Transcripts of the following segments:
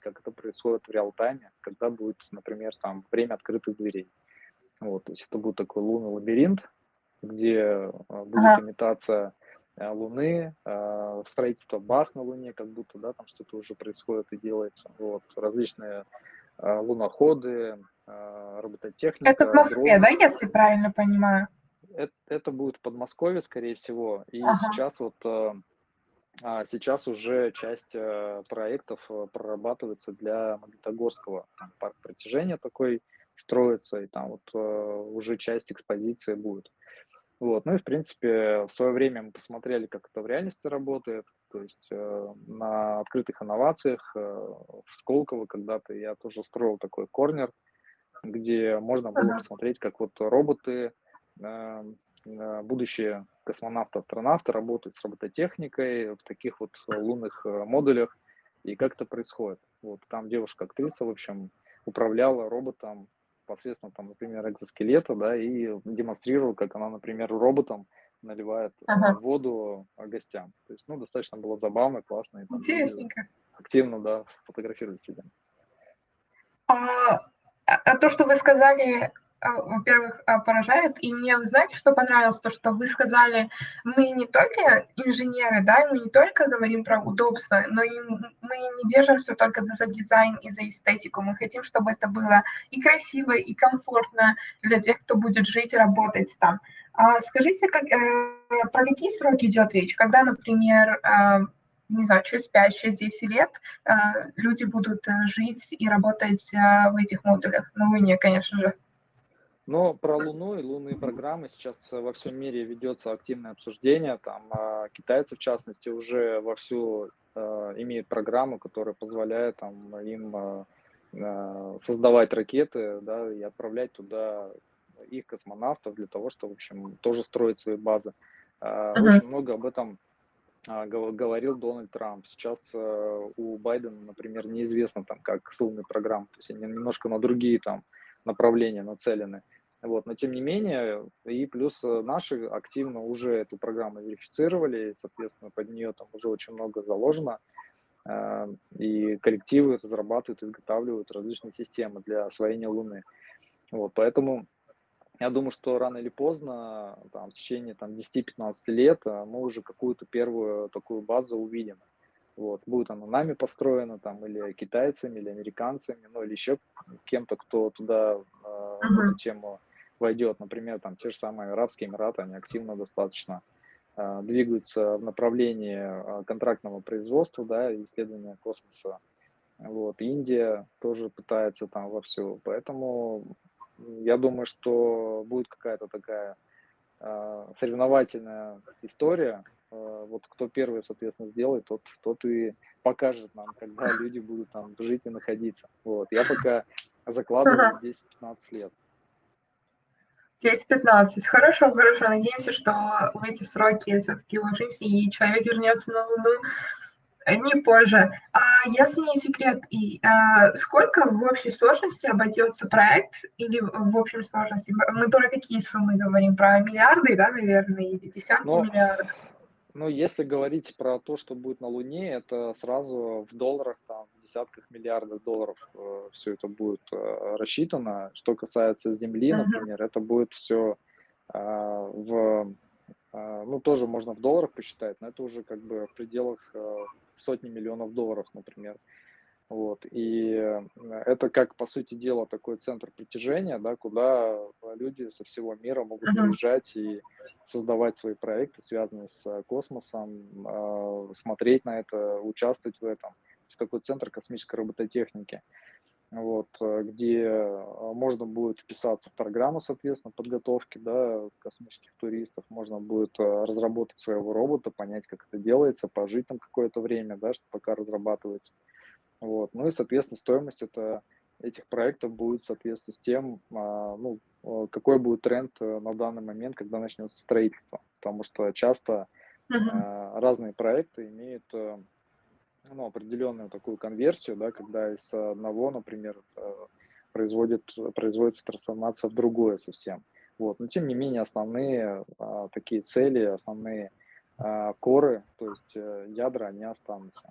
как это происходит в реал-тайме, когда будет, например, там время открытых дверей. Вот, то есть это будет такой лунный лабиринт, где а, будет ага. имитация а, Луны, а, строительство баз на Луне, как будто, да, там что-то уже происходит и делается. Вот, различные луноходы, робототехника. Это в Москве, дроны. да, если правильно понимаю? Это, это будет в Подмосковье, скорее всего. И ага. сейчас вот сейчас уже часть проектов прорабатывается для Магнитогорского. Там парк притяжения такой строится, и там вот уже часть экспозиции будет. Вот. Ну и, в принципе, в свое время мы посмотрели, как это в реальности работает. То есть э, на открытых инновациях э, в Сколково когда-то я тоже строил такой корнер, где можно было посмотреть, как вот роботы, э, э, будущие космонавты-астронавты работают с робототехникой в таких вот лунных э, модулях, и как это происходит. Вот там девушка-актриса, в общем, управляла роботом посредством, там, например, экзоскелета, да, и демонстрировал, как она, например, роботом наливает э, ага. воду гостям. То есть, ну, достаточно было забавно, классно. Интересненько. Активно, да, фотографировать сидим. А, а то, что вы сказали а, во-первых, а, поражает. И мне, знаете, что понравилось? То, что вы сказали, мы не только инженеры, да, мы не только говорим про удобство, но и мы не держимся только за дизайн и за эстетику. Мы хотим, чтобы это было и красиво, и комфортно для тех, кто будет жить и работать там. А скажите, как, э, про какие сроки идет речь? Когда, например, э, не знаю, через 5-10 лет э, люди будут э, жить и работать э, в этих модулях на Луне, конечно же. Но про Луну и лунные программы сейчас во всем мире ведется активное обсуждение. Там а китайцы, в частности, уже вовсю э, имеют программу, которая позволяет там, им э, э, создавать ракеты да, и отправлять туда их космонавтов для того, чтобы, в общем, тоже строить свои базы. Э, uh-huh. Очень много об этом э, говорил Дональд Трамп. Сейчас э, у Байдена, например, неизвестно там, как с лунной программой. То есть они немножко на другие там направления нацелены. Вот, но тем не менее, и плюс э, наши активно уже эту программу верифицировали, и, соответственно, под нее там уже очень много заложено, э, и коллективы разрабатывают, изготавливают различные системы для освоения Луны. Вот, поэтому я думаю, что рано или поздно, там, в течение там, 10-15 лет, э, мы уже какую-то первую такую базу увидим. Вот, будет она нами построена, там, или китайцами, или американцами, ну, или еще кем-то, кто туда э, uh-huh. эту тему войдет, например, там те же самые Арабские Эмираты, они активно достаточно э, двигаются в направлении э, контрактного производства, да, исследования космоса. Вот, Индия тоже пытается там вовсю, поэтому я думаю, что будет какая-то такая э, соревновательная история. Э, вот кто первый, соответственно, сделает, тот, тот и покажет нам, когда люди будут там жить и находиться. Вот, я пока закладываю 10-15 лет. 10-15. Хорошо, хорошо. Надеемся, что в эти сроки все-таки ложимся, и человек вернется на Луну э, не позже. А если не секрет, и, а, сколько в общей сложности обойдется проект или в общем сложности? Мы про какие суммы говорим? Про миллиарды, да, наверное, или десятки Но... миллиардов? Ну, если говорить про то, что будет на Луне, это сразу в долларах, там, в десятках миллиардов долларов э, все это будет э, рассчитано. Что касается Земли, uh-huh. например, это будет все э, в, э, ну, тоже можно в долларах посчитать, но это уже как бы в пределах э, сотни миллионов долларов, например. Вот. И э, это как, по сути дела, такой центр притяжения, да, куда люди со всего мира могут uh-huh. приезжать и создавать свои проекты, связанные с космосом, а, смотреть на это, участвовать в этом. То есть такой центр космической робототехники, вот, э, где э, можно будет вписаться в программу, соответственно, подготовки да, космических туристов, можно будет разработать своего робота, понять, как это делается, пожить там какое-то время, да, что пока разрабатывается. Вот. Ну и, соответственно, стоимость это, этих проектов будет соответствовать с тем, а, ну, какой будет тренд э, на данный момент, когда начнется строительство. Потому что часто uh-huh. разные проекты имеют э, ну, определенную такую конверсию, да, когда из одного, например, производит, производится трансформация в другое совсем. Вот. Но тем не менее основные а, такие цели, основные а, коры, то есть ядра, они останутся.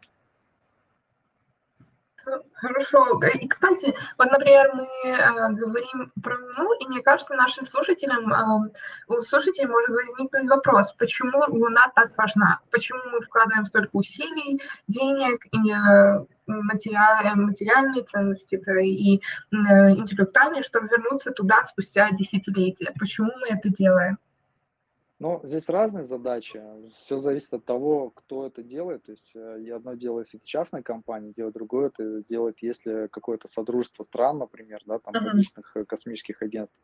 Хорошо. И, кстати, вот, например, мы э, говорим про Луну, и мне кажется, нашим слушателям, э, у слушателей может возникнуть вопрос, почему Луна так важна? Почему мы вкладываем столько усилий, денег и э, материал, материальные ценности да, и э, интеллектуальные, чтобы вернуться туда спустя десятилетия? Почему мы это делаем? Ну, здесь разные задачи. Все зависит от того, кто это делает. То есть э, одно дело, если это частная компания, делает другое, это делает, если какое-то содружество стран, например, да, там различных э, космических агентств.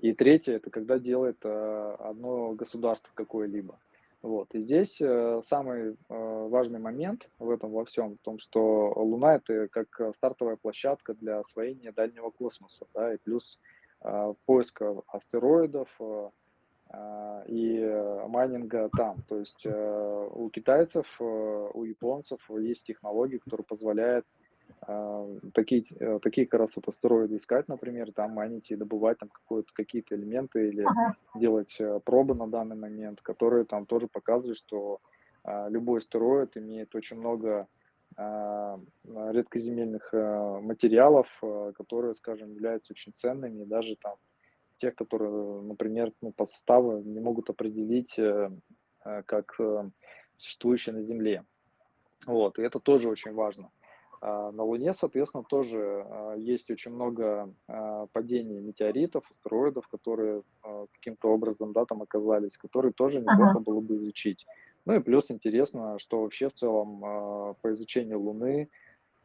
И третье, это когда делает э, одно государство какое-либо. Вот. И здесь самый важный момент в этом во всем, в том, что Луна это как стартовая площадка для освоения дальнего космоса, да, и плюс поиска астероидов, и э, майнинга там. То есть э, у китайцев, э, у японцев есть технологии, которые позволяют а, такие, такие как раз вот астероиды искать, например, там майнить и добывать там какие-то элементы или Ага. делать пробы на данный момент, которые там тоже показывают, что а, любой астероид имеет очень много редкоземельных материалов, которые, скажем, являются очень ценными, и даже там те, которые, например, ну, по составу не могут определить э, э, как э, существующие на Земле. Вот, и это тоже очень важно. А на Луне, соответственно, тоже есть очень много падений метеоритов, астероидов, которые каким-то образом да, там оказались, которые тоже неплохо ага. было бы изучить. Ну и плюс интересно, что вообще в целом по изучению Луны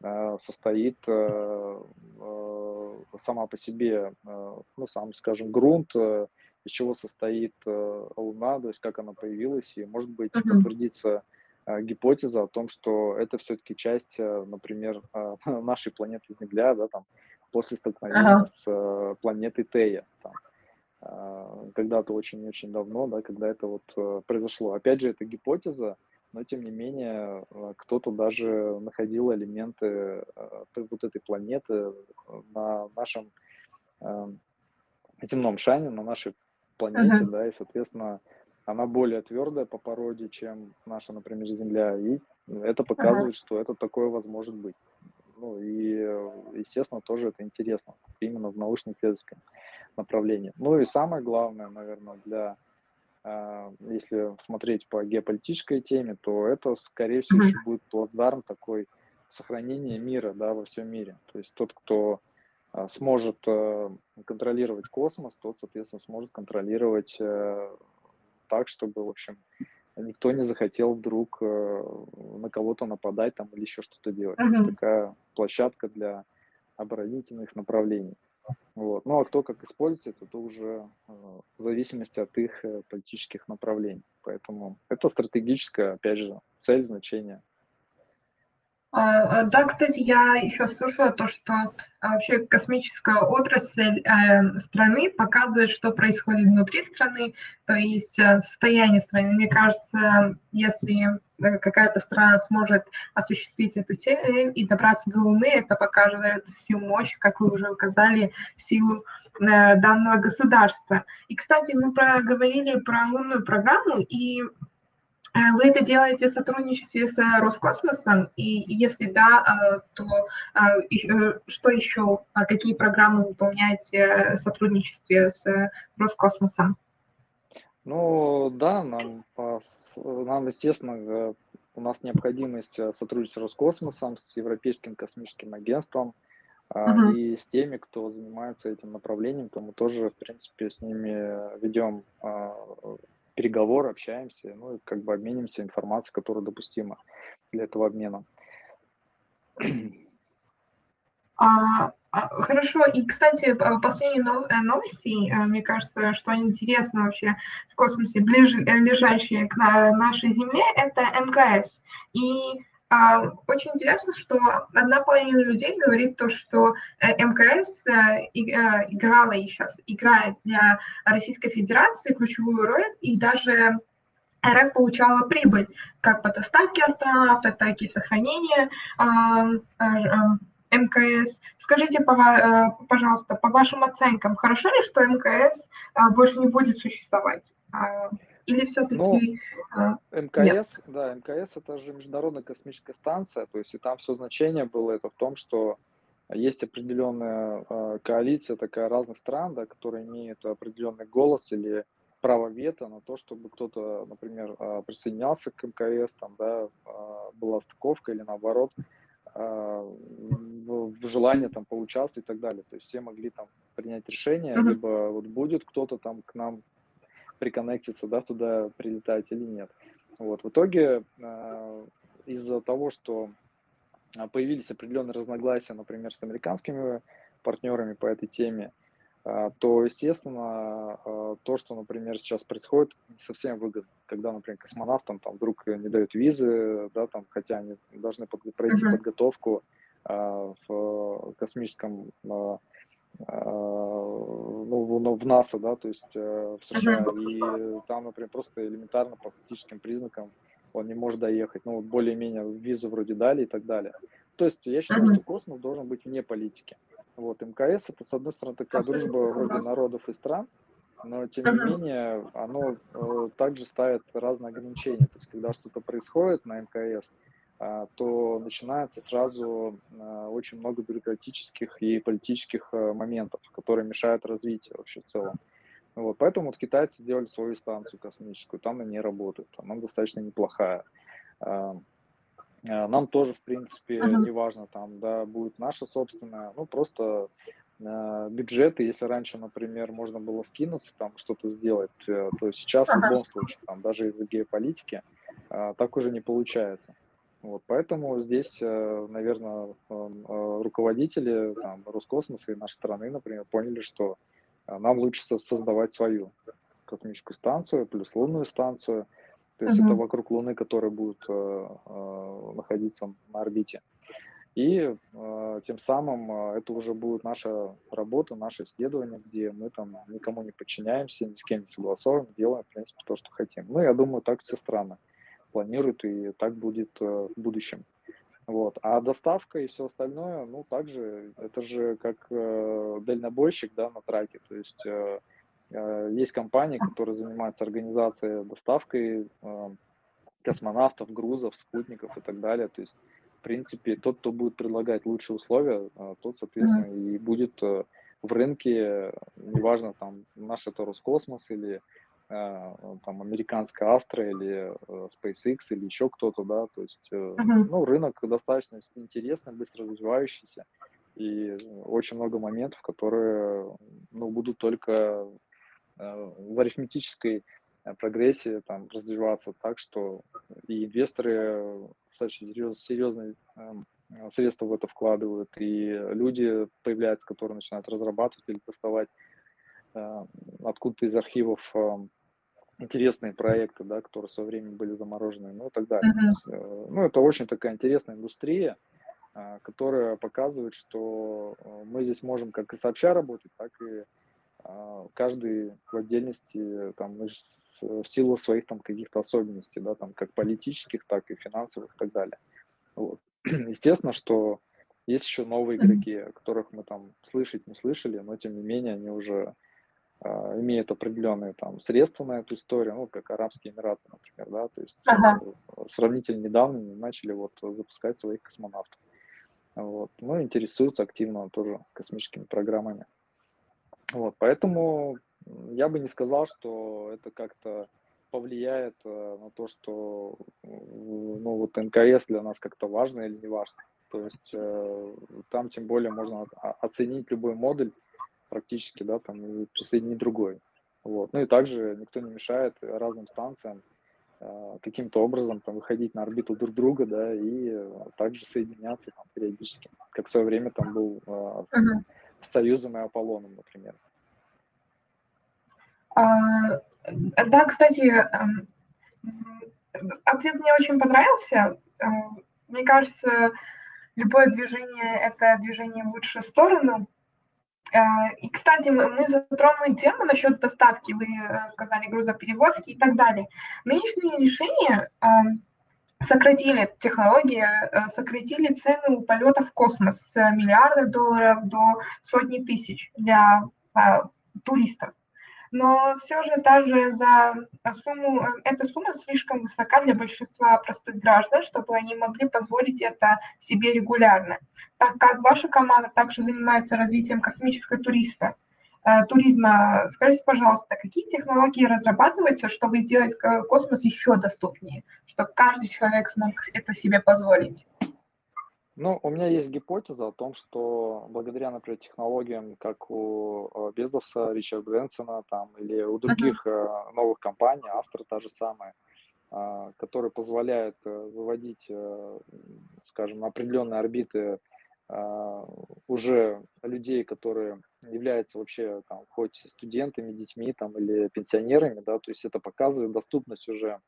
состоит сама по себе, э, ну, сам, скажем, грунт, э, из чего состоит э, Луна, то есть как она появилась, и, может быть, подтвердится гипотеза о том, что это все-таки часть, например, нашей планеты Земля, да, там, после столкновения uh-huh. с планетой Тея, там, когда-то очень-очень давно, да, когда это вот произошло. Опять же, это гипотеза, но тем не менее кто-то даже находил элементы вот этой планеты на нашем земном шане, на нашей планете, uh-huh. да, и, соответственно, она более твердая по породе, чем наша, например, Земля, и это показывает, uh-huh. что это такое возможно быть. Ну и, естественно, тоже это интересно, именно в научно-исследовательском направлении. Ну и самое главное, наверное, для если смотреть по геополитической теме, то это, скорее всего, еще будет плацдарм такой сохранения мира да, во всем мире. То есть тот, кто а, сможет э, контролировать космос, тот, соответственно, сможет контролировать э, так, чтобы, в общем, никто не захотел вдруг э, на кого-то нападать там или еще что-то делать. Uh-huh. Такая площадка для оборонительных направлений. Вот. Ну а кто как использует, это уже э, в зависимости от их э, политических направлений. Поэтому это стратегическая, опять же, цель, значение. А, а, да, кстати, я еще слышала то, что а, вообще космическая отрасль э, страны показывает, что происходит внутри страны, то есть э, состояние страны. Мне кажется, если э, какая-то страна сможет осуществить эту цель и добраться до Луны, это покажет всю мощь, как вы уже указали, силу данного государства. И, кстати, мы проговорили про лунную программу, и Э, вы это делаете в сотрудничестве с э, Роскосмосом? И если да, э, то что еще, какие программы выполняете в сотрудничестве с Роскосмосом? Ну да, нам, нам естественно, у нас необходимость сотрудничать с Роскосмосом, с Европейским космическим агентством uh-huh. и с теми, кто занимается этим направлением, то мы тоже, в принципе, с ними ведем а, переговоры, общаемся, ну и как бы обменимся информацией, которая допустима для этого обмена. А, хорошо, и, кстати, последние э, новости, э, мне кажется, что интересно вообще в космосе, ближе, э, лежащие к нашей Земле, это МКС. И а, очень интересно, что одна половина людей говорит то, что МКС играла и сейчас играет для Российской Федерации ключевую роль, и даже РФ получала прибыль как по доставке астронавтов, так и сохранение МКС. Скажите, пожалуйста, по вашим оценкам, хорошо ли, что МКС больше не будет существовать? Или все-таки... Ну, МКС, да, МКС это же Международная космическая станция, то есть и там все значение было это в том, что есть определенная э, коалиция такая разных стран, да, которые имеют определенный голос или право вето на то, чтобы кто-то, например, э, присоединялся к МКС, там, да, э, была стыковка или наоборот, в, в желание там поучаствовать и так далее. То есть все могли там принять решение, mm-hmm. либо вот будет кто-то там к нам приконнектиться, да, туда прилетать или нет. Вот, в итоге из-за того, что а, появились определенные разногласия, например, с американскими партнерами по этой теме, а, то, естественно, а, то, что, например, сейчас происходит, не совсем выгодно. Когда, например, космонавтам там вдруг не дают визы, да, там, хотя они должны под, пройти uh-huh. подготовку в космическом ну, в НАСА, да, то есть э, в США, uh-huh. и там, например, просто элементарно по фактическим признакам он не может доехать. Ну, более-менее визу вроде дали и так далее. То есть я считаю, что космос должен быть вне политики. Вот, МКС это, с одной стороны, такая дружба вроде народов и стран, но тем не менее оно э, также ставит разные ограничения. То есть когда что-то происходит на МКС, э, то начинается сразу э, очень много бюрократических и политических э, моментов, которые мешают развитию вообще в целом. Вот, поэтому вот китайцы сделали свою станцию космическую, там они работают, она достаточно неплохая. А, нам тоже, в принципе, uh-huh. не важно, там, да, будет наша собственная, ну, просто э, бюджеты, если раньше, например, можно было скинуться, там, что-то сделать, э, то сейчас uh-huh. в любом случае, там, даже из-за геополитики, э, так уже не получается. Вот, поэтому здесь, э, наверное, э, руководители там, Роскосмоса и нашей страны, например, поняли, что а нам лучше создавать свою космическую станцию, плюс лунную станцию. То есть uh-huh. это вокруг Луны, которая будет э, э, находиться на орбите. И э, тем самым э, это уже будет наша работа, наше исследование, где мы там никому не подчиняемся, ни с кем не согласовываем, делаем, в принципе, то, что хотим. Ну, я думаю, так все страны планируют, и так будет э, в будущем. Вот. А доставка и все остальное, ну, также, это же как э, дальнобойщик, да, на траке, то есть э, есть компании, которые занимаются организацией доставкой э, космонавтов, грузов, спутников и так далее, то есть, в принципе, тот, кто будет предлагать лучшие условия, э, тот, соответственно, и будет э, в рынке, неважно, там, наш это Роскосмос или Э, там американская Astra или э, SpaceX или еще кто-то, да, то есть, uh-huh. ну, рынок достаточно интересный, быстро развивающийся, и очень много моментов, которые, ну, будут только в арифметической прогрессии там развиваться так, что и инвесторы достаточно серьез, серьезные эм, средства в это вкладывают, и люди появляются, которые начинают разрабатывать или доставать откуда-то из архивов эм, интересные проекты, да, которые со временем были заморожены, ну и так далее. Uh-huh. есть, э, ну, это очень такая интересная индустрия, которая показывает, что э, мы здесь можем как и сообща работать, так и каждый в отдельности там, в силу своих там каких-то особенностей, да, там как политических, так и финансовых и так далее. Вот. Естественно, что есть еще новые игроки, о которых мы там слышать не слышали, но тем не менее они уже а, имеют определенные там средства на эту историю, ну, как Арабские Эмираты, например, да, то есть ага. Э, сравнительно недавно начали вот запускать своих космонавтов. Вот. Ну, интересуются активно тоже космическими программами. Вот, поэтому я бы не сказал, что это как-то повлияет э, на то, что ну, вот НКС для нас как-то важно или не важно. То есть э, там тем более можно оценить любой модуль практически, да, там, и присоединить другой. Вот. Ну и также никто не мешает разным станциям э, каким-то образом там выходить на орбиту друг друга, да, и также соединяться там периодически, как в свое время там был э, с Союзом и Аполлоном, например. А, да, кстати, эм, ответ мне очень понравился. Эм, мне кажется, любое движение – это движение в лучшую сторону – Э, и, кстати, мы затронули тему насчет доставки, вы э, сказали грузоперевозки и так далее. Нынешние решения эм, сократили технологии, э, сократили цены у полетов в космос с миллиардов долларов до сотни тысяч для туристов. но все же даже за сумму, эта сумма слишком высока для большинства простых граждан, чтобы они могли позволить это себе регулярно. Так как ваша команда также занимается развитием космического туриста, э, туризма, скажите, пожалуйста, какие технологии разрабатываются, чтобы сделать космос еще доступнее, чтобы каждый человек смог это себе позволить? Ну, у меня есть гипотеза о том, что благодаря, например, технологиям, как у э, Безоса, Ричарда Брэнсона там, или у других uh-huh. новых компаний, Astra та же самая, которые позволяют э, выводить, скажем, на определенные орбиты уже людей, которые являются вообще там, хоть студентами, детьми там, или пенсионерами, да, то есть это показывает доступность уже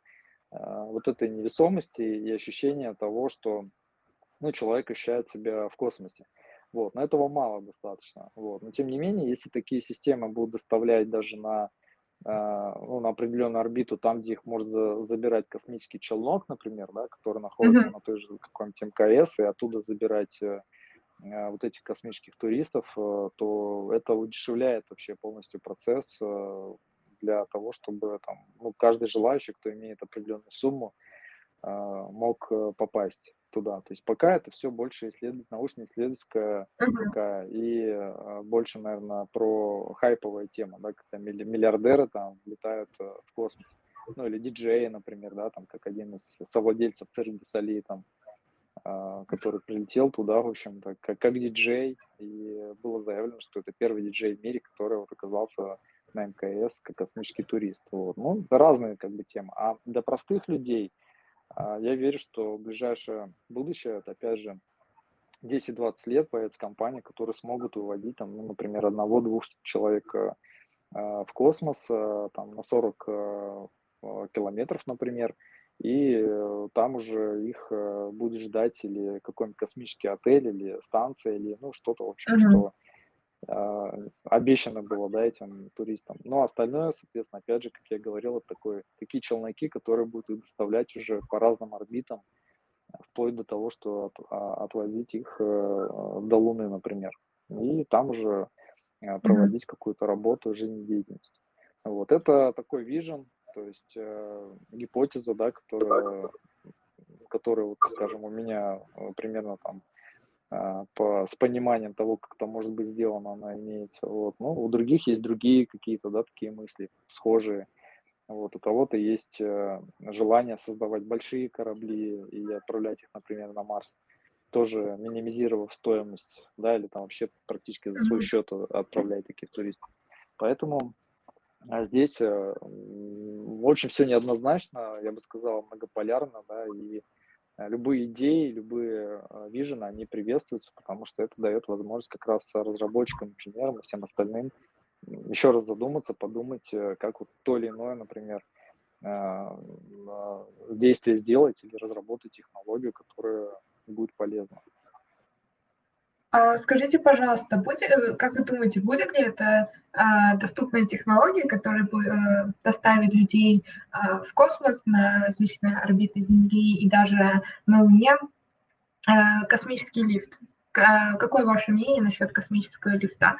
вот этой невесомости и ощущение того, что ну, человек ощущает себя в космосе. Вот, но этого мало достаточно. Вот. Но тем не менее, если такие системы будут доставлять даже на, э, ну, на определенную орбиту, там, где их может за, забирать космический челнок, например, да, который находится mm-hmm. на той же каком-нибудь МКС, и оттуда забирать э, э, вот этих космических туристов, э, то это удешевляет вообще полностью процесс э, для того, чтобы там, ну, каждый желающий, кто имеет определенную сумму, э, мог э, попасть туда. То есть пока это все больше исследовать, научно-исследовательская такая, и э, больше, наверное, про хайповая тема, да, когда миллиардеры там летают э, в космос. Ну, или диджеи, например, да, там, как один из совладельцев Цирк Сали, там, э, который прилетел туда, в общем-то, как, как диджей, и было заявлено, что это первый диджей в мире, который вот оказался на МКС как космический турист. Вот. Ну, разные как бы темы. А для простых людей, а, я верю, что ближайшее будущее, это опять же 10-20 лет появятся компании, которые смогут выводить, там, ну, например, одного-двух человек э, в космос э, там, на 40 э, километров, например, и там уже их будет ждать или какой-нибудь космический отель, или станция, или ну что-то, в общем, uh-huh. что а, обещано было, да, этим туристам. Но остальное, соответственно, опять же, как я говорил, это такой, такие челноки, которые будут их доставлять уже по разным орбитам, вплоть до того, что от, а, отвозить их э, до Луны, например. И там уже э, проводить какую-то работу, жизнедеятельность. Вот это такой вижен, то есть э, гипотеза, да, которая, которая, вот, скажем, у меня э, примерно там а, по, с пониманием того, как это может быть сделано, она имеется. Вот. Ну, у других есть другие какие-то, да, такие мысли, схожие. Вот. У кого-то есть э, желание создавать большие корабли и отправлять их, например, на Марс, тоже минимизировав стоимость, да, или там вообще практически за свой счет отправлять таких туристов. Поэтому а здесь э, очень все неоднозначно, я бы сказал, многополярно, да, и Э, любые идеи, любые э, вижены, они приветствуются, потому что это дает возможность как раз разработчикам, инженерам и всем остальным еще раз задуматься, подумать, как вот то или иное, например, действие сделать или разработать технологию, которая будет полезна. А скажите, пожалуйста, будет, э, как вы думаете, будет ли это а, доступная технология, которая а, доставит людей а, в космос на различные орбиты Земли и даже на Луне? Космический лифт. Какое ваше мнение насчет космического лифта?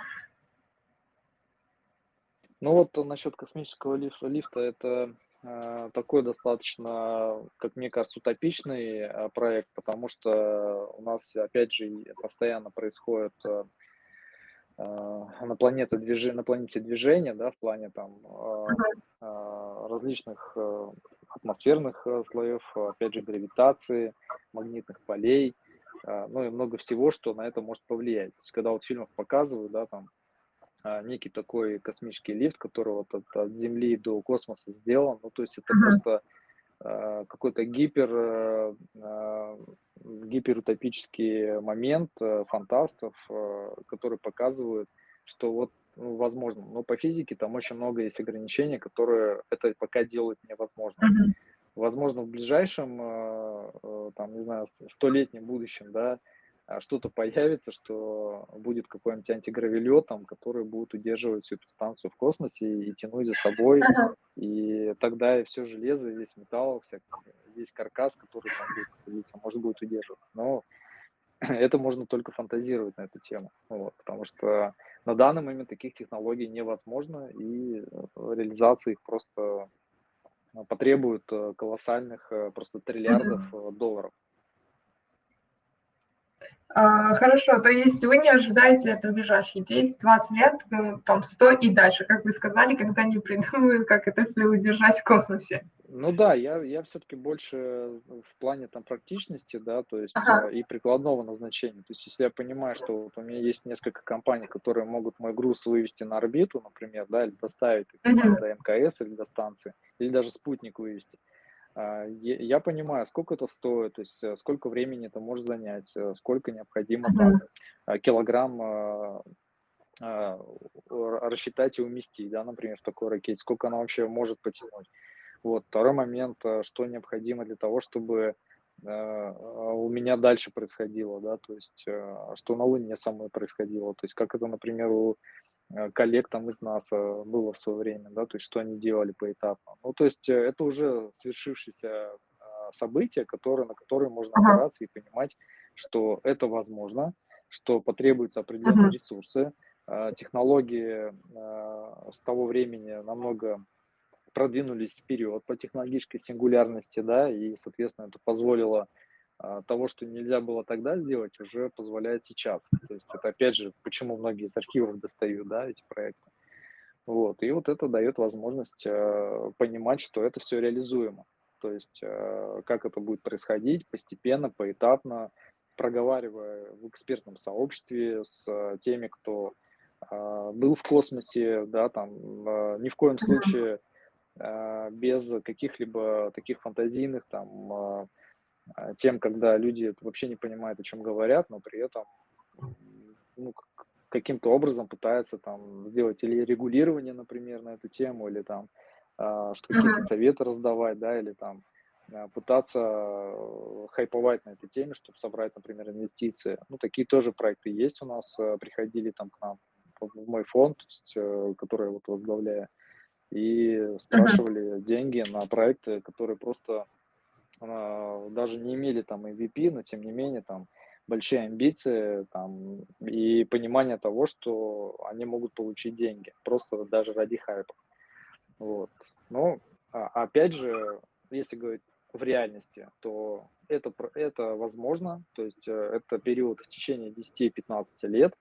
Ну вот насчет космического лифта, лифта это Э, такой достаточно, как мне кажется, утопичный э, проект, потому что у нас, опять же, постоянно происходит э, на планете движения, на планете движения, да, в плане там различных атмосферных слоев, опять же, гравитации, магнитных полей, ну и много всего, что на это может повлиять. То есть, когда вот в фильмах показывают, да, там некий такой космический лифт, который вот от, от Земли до космоса сделан. Ну, то есть это uh-huh. просто э, какой-то гипер, э, а, гиперутопический момент э, фантастов, э, который показывает, что вот ну, возможно. Но по физике там очень много есть ограничений, которые это пока делают невозможно. Uh-huh. Возможно, в ближайшем, э, э, там, не знаю, столетнем будущем, да, а что-то появится, что будет какой-нибудь антигравелет, там, который будет удерживать всю эту станцию в космосе и, и тянуть за собой. И тогда и все железо, весь металл, вся, весь каркас, который там будет находиться, может будет удерживать. Но это можно только фантазировать на эту тему, вот, потому что на данный момент таких технологий невозможно, и э, реализация их просто э, потребует э, колоссальных, просто триллиардов долларов. А, хорошо, то есть вы не ожидаете это в ближайшие 10-20 лет, ну, там 100 и дальше, как вы сказали, когда они придумают, как это все удержать в космосе. Ну да, я, я все-таки больше в плане там практичности, да, то есть Ага. э, и прикладного назначения. То есть если я понимаю, что вот у меня есть несколько компаний, которые могут мой груз вывести на орбиту, например, да, или доставить Мгм. до МКС или до станции, или даже спутник вывести, я я понимаю, сколько это стоит, то есть э, сколько времени это может занять, э, сколько необходимо там а, килограмм а, а, рассчитать и уместить, да, например, в такой ракете, сколько она вообще может потянуть. Вот. Второй момент, что необходимо для того, чтобы а, у меня дальше происходило, да, то есть что на Луне самой происходило, то есть как это, например, у коллег там из НАСА было в свое время, да, то есть что они делали поэтапно. Ну, то есть э, это уже свершившееся а, событие, которое, на которое можно Ага. опираться и понимать, что это возможно, что потребуются определенные Мгм. ресурсы, а, технологии а, с того времени намного продвинулись вперед по технологической сингулярности, да, и, соответственно, это позволило того, что нельзя было тогда сделать, уже позволяет сейчас. То есть это, опять же, почему многие из архивов достают, да, эти проекты. Вот, и вот это дает возможность э, понимать, что это все реализуемо. То есть э, как это будет происходить постепенно, поэтапно, проговаривая в экспертном сообществе с э, теми, кто а, был в космосе, да, там а, ни в коем случае а, без каких-либо таких фантазийных там а, а, тем, когда люди вообще не понимают, о чем говорят, но при этом ну, каким-то образом пытаются там сделать или регулирование, например, на эту тему, или там а, что какие-то советы раздавать, да, или там а, пытаться э, хайповать на этой теме, чтобы собрать, например, инвестиции. Ну, такие тоже проекты есть у нас, э, приходили там к нам в мой фонд, то есть, э, который я вот возглавляю, и спрашивали деньги на проекты, которые просто а, даже не имели там MVP, но тем не менее там большие амбиции там, и понимание того, что они могут получить деньги, просто даже ради хайпа. Вот. Но а, опять же, если говорить в реальности, то это, это возможно, то есть э, это период в течение 10-15 лет,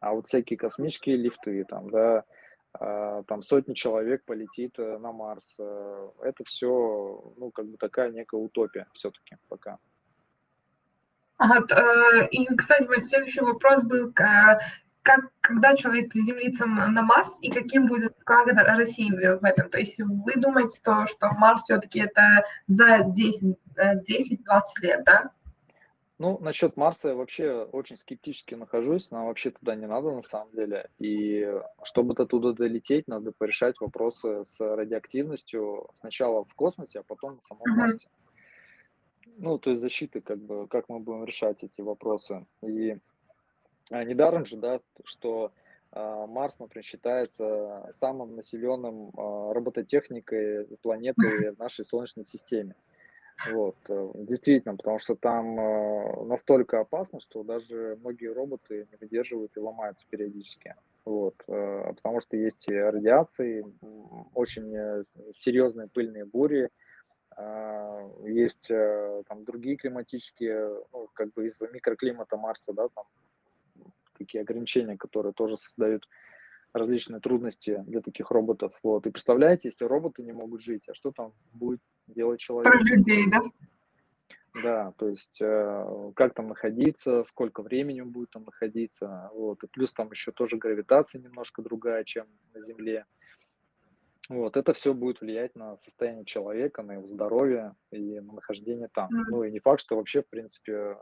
а вот всякие космические лифты, там, да, там сотни человек полетит э, на Марс, э, это все, ну, как бы такая некая утопия все-таки пока. Т э, и, кстати, мой следующий вопрос был, ка как когда человек приземлится на Марс и каким будет вклад России в этом? То есть вы думаете, то, что Марс все таки это за 10, э, 10-20 лет, да? Ну, насчет Марса я вообще очень скептически нахожусь, нам вообще туда не надо на самом деле, и чтобы до туда долететь, надо порешать вопросы с радиоактивностью сначала в космосе, а потом на самом. Марсе. Ну, то есть защиты, как бы, как мы будем решать эти вопросы. И а, недаром же, да, что а, Марс, например, считается самым населенным а, робототехникой планеты в нашей Солнечной системе. Вот, э, действительно, потому что там э, настолько опасно, что даже многие роботы не выдерживают и ломаются периодически. Вот, э, потому что есть и радиации, очень серьезные пыльные бури, а, есть там другие климатические, ну, как бы из-за микроклимата Марса, да, там такие ограничения, которые тоже создают различные трудности для таких роботов. Вот. И представляете, если роботы не могут жить, а что там будет делать Про человек? людей, То да? да, то есть э, как там находиться, сколько времени он будет там находиться. Вот. И плюс там еще тоже гравитация немножко другая, чем на Земле. Вот. Это все будет влиять на состояние человека, на его здоровье и на нахождение там. М. Ну и не факт, что вообще, в принципе,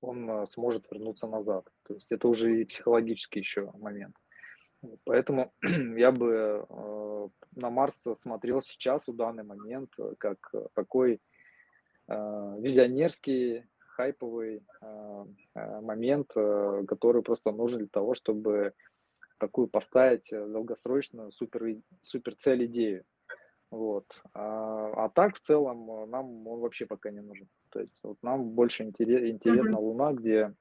он э, сможет вернуться назад. То есть это уже и психологический еще момент. Поэтому я бы, э, на Марс смотрел сейчас, в данный момент, э, как, такой, э, визионерский, хайповый, момент, который просто нужен для того, чтобы такую поставить, долгосрочную супер супер цель, идею. Вот. А, а так, в целом, нам он вообще пока не нужен. То есть вот нам больше интере Мгм. интересна Луна, где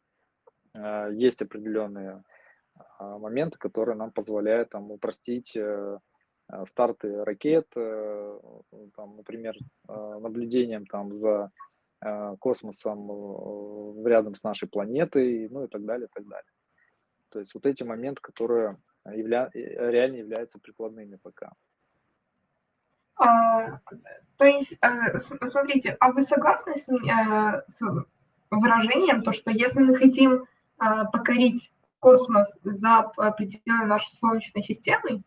э, есть определенные а, моменты, которые нам позволяют там упростить э, э, старты ракет, э, там, например, наблюдением там за космосом рядом с нашей планетой, ну и так далее, и так далее. То есть вот эти моменты, которые явля... реально являются прикладными пока. А, то есть, смотрите, а вы согласны с, с выражением, то, что если мы хотим покорить космос за пределы нашей Солнечной системы,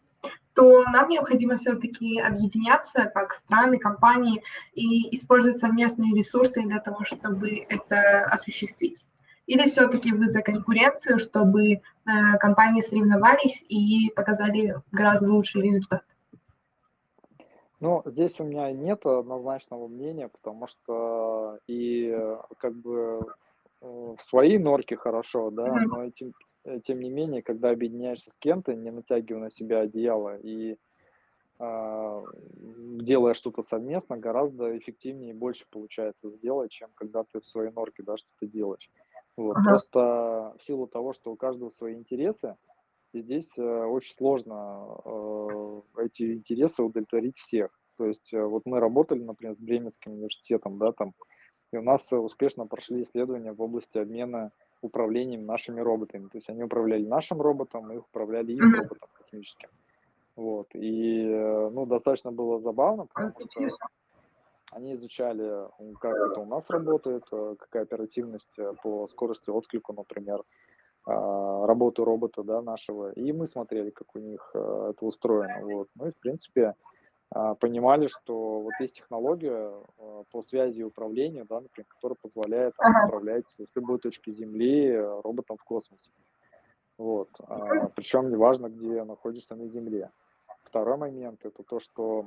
то нам необходимо все-таки объединяться как страны, компании и использовать совместные ресурсы для того, чтобы это осуществить? Или все-таки вы за конкуренцию, чтобы э, компании соревновались и показали гораздо лучший результат? Ну, здесь у меня нет однозначного мнения, потому что и э, как бы э, в своей норке хорошо, да, но и тем, э, тем не менее, когда объединяешься с кем-то, не натягивая на себя одеяло и м, делая что-то совместно, гораздо эффективнее и больше получается сделать, чем когда ты в своей норке, да, что-то делаешь. Вот. Ага. Просто в силу того, что у каждого свои интересы, и здесь э, очень сложно э, эти интересы удовлетворить всех. То есть э, вот мы работали, например, с Бременским университетом, да, там, и у нас э, успешно прошли исследования в области обмена управлением нашими роботами. То есть они управляли нашим роботом, мы их управляли их роботом космическим. Вот. И, э, ну, достаточно было забавно, А, потому что они изучали, как это у нас работает, э, какая оперативность э, по скорости отклика, например, а, работу робота, да, нашего. И мы смотрели, как у них это устроено. Вот. Ну и, в принципе, понимали, что вот есть технология э, по связи и управлению, да, например, которая позволяет там, Ага. управлять с любой точки Земли э, роботом в космосе. Вот. А, причем неважно, где находишься на Земле. Второй момент– это то, что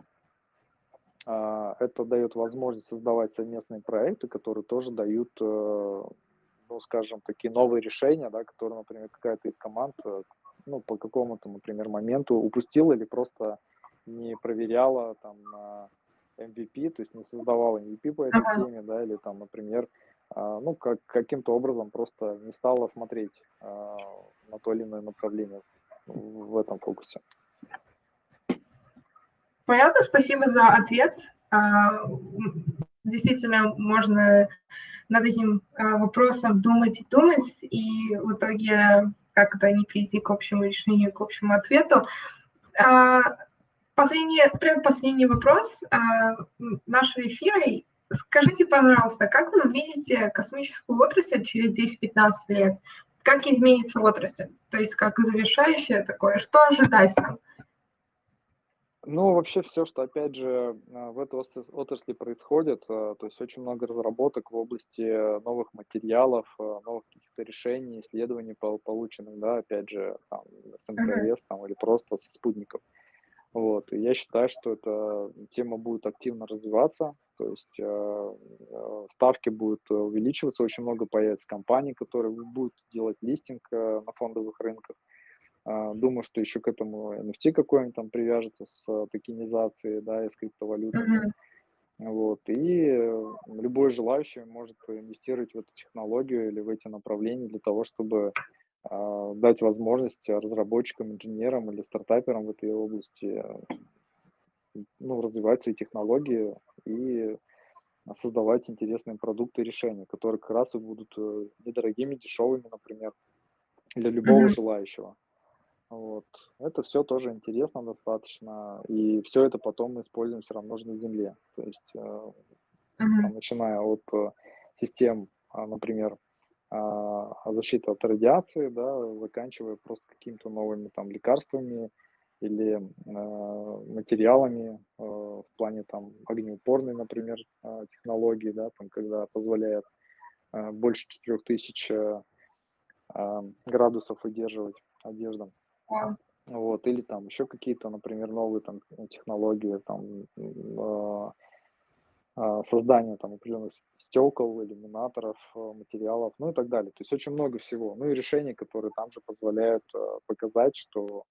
а, это дает возможность создавать совместные проекты, которые тоже дают, э, ну, скажем, такие новые решения, да, которые, например, какая-то из команд, э, ну, по какому-то, например, моменту упустила или просто не проверяла там на MVP, то есть не создавала MVP по этой Ага. теме, да, или там, например, а, ну, как, каким-то образом просто не стала смотреть а, на то или иное направление в этом фокусе. Понятно, спасибо за ответ. А, Действительно, можно над этим вопросом думать и думать, и в итоге как-то не прийти к общему решению, к общему ответу. Последний, предпоследний вопрос а, нашего эфира. Скажите, пожалуйста, как вы видите космическую отрасль через 10-15 лет? Как изменится отрасль? То есть как завершающее такое, что ожидать нам? Ну, вообще все, что, опять же, а, в этой отрасли происходит, а, то есть очень много разработок в области новых материалов, новых каких-то решений, исследований пол- полученных, да, опять же, там, с Мгм. МКС там, или просто со спутников. Вот. И я считаю, что эта тема будет активно развиваться, то есть э, э, ставки будут э, увеличиваться, очень много появится компаний, которые будут делать листинг э, на фондовых рынках. А, Думаю, что еще к этому NFT какой-нибудь там привяжется с э, токенизацией, да, и с криптовалютами. Мгм. Вот. И э, любой желающий может инвестировать в эту технологию или в эти направления для того, чтобы дать возможность разработчикам, инженерам или стартаперам в этой области ну, развивать свои технологии и создавать интересные продукты и решения, которые как раз и будут э, недорогими, дешевыми, например, для любого Мгм. желающего. Вот. Это все тоже интересно достаточно, и все это потом мы используем все равно же на Земле. То есть, Мгм. там, начиная от э, систем, а, например, а, защиты от радиации, да, заканчивая просто какими-то новыми там лекарствами или э, материалами э, в плане там огнеупорной, например, э, технологии, да, там, когда позволяет э, больше 4000 э, градусов выдерживать одежда. Вау. Вот, или там еще какие-то, например, новые там технологии, там м, а, создание там определенных стекол, иллюминаторов, э, материалов, ну и так далее. То есть очень много всего. Ну и решений, которые там же позволяют э, показать, что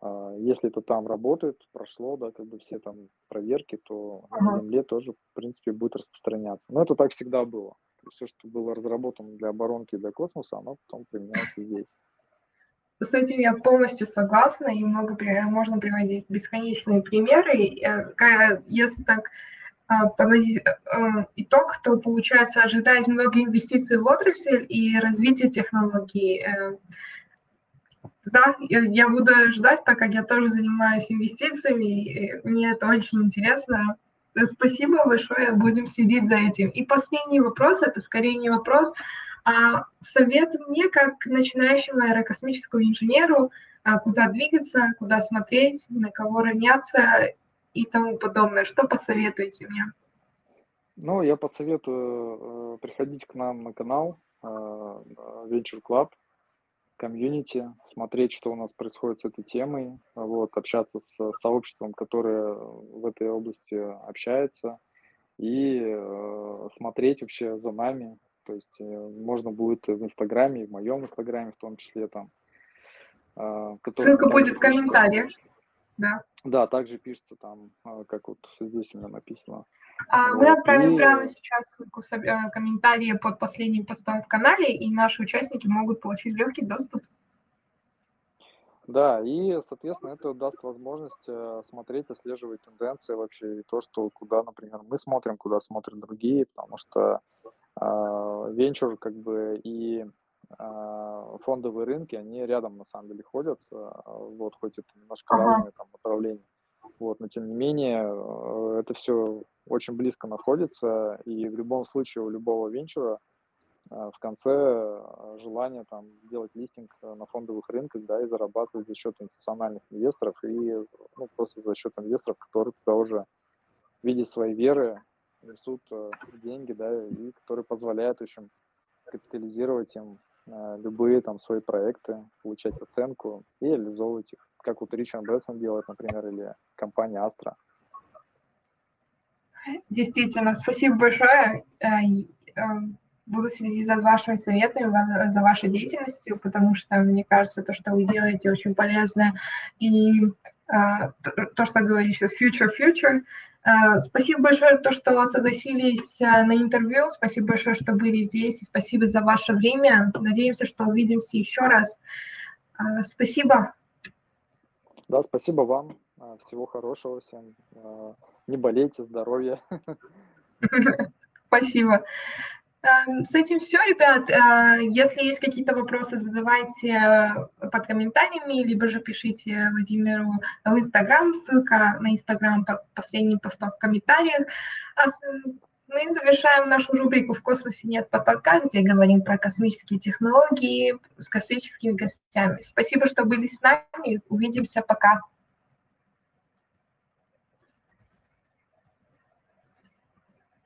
а, если это там работает, прошло, да, как бы все там проверки, то на Ага. Земле тоже, в принципе, будет распространяться. Но это так всегда было. все, что было разработано для оборонки и для космоса, оно потом применяется здесь. С этим я полностью согласна, и много можно приводить бесконечные примеры. Э, если так подводить э, итог, то получается ожидать много инвестиций в отрасль и развитие технологий. Э, да, я буду ждать, так как я тоже занимаюсь инвестициями, и мне это очень интересно. Спасибо большое, будем следить за этим. И последний вопрос, это скорее не вопрос, а совет мне, как начинающему аэрокосмическому инженеру, а, куда двигаться, куда смотреть, на кого равняться и тому подобное. Что посоветуете мне? Ну, я посоветую э, приходить к нам на канал э, Venture Club, комьюнити, смотреть, что у нас происходит с этой темой, вот, общаться с сообществом, которое в этой области общается, и э, смотреть вообще за нами. То есть э, можно будет в Инстаграме, в моем Инстаграме в том числе там. Э, Ссылка будет в комментариях. Да. Да, также пишется там, а, как вот здесь у меня написано. А. Мы отправим и... прямо сейчас э, комментарии под последним постом в канале, и наши участники могут получить легкий доступ. Да, и, соответственно, это даст возможность э, смотреть, отслеживать тенденции вообще, и то, что куда, например, мы смотрим, куда смотрят другие, потому что э, венчур как бы и а, фондовые рынки, они рядом на самом деле ходят, а, вот, хоть это немножко ага. разные там направления. Вот, но тем не менее, э, это все очень близко находится, и в любом случае у любого венчура а, в конце желание там делать листинг на фондовых рынках, да, и зарабатывать за счет институциональных инвесторов и ну, просто за счет инвесторов, которые туда уже в виде своей веры несут э, деньги, да, и которые позволяют, в общем, капитализировать им Э, любые там свои проекты, получать оценку и реализовывать их, как вот Ричард Брэдсон делает, например, или компания Astra. Действительно, спасибо большое. Э, э, буду следить за вашими советами, за вашей деятельностью, потому что мне кажется, то, что вы делаете, очень полезно. И то, что говоришь, future, future, Э, спасибо большое, то, что согласились э, на интервью. Спасибо большое, что были здесь. И спасибо за ваше время. Надеемся, что увидимся еще раз. Э, спасибо. Да, спасибо вам. Всего хорошего всем. Не болейте, здоровья. Спасибо. Эм, с этим все, ребят. Э, если есть какие-то вопросы, задавайте э, под комментариями, либо же пишите Владимиру в Инстаграм. Ссылка на Инстаграм под последним постом в комментариях. А мы завершаем нашу рубрику «В космосе нет потолка», где говорим про космические технологии с космическими гостями. Спасибо, что были с нами. Увидимся. Пока.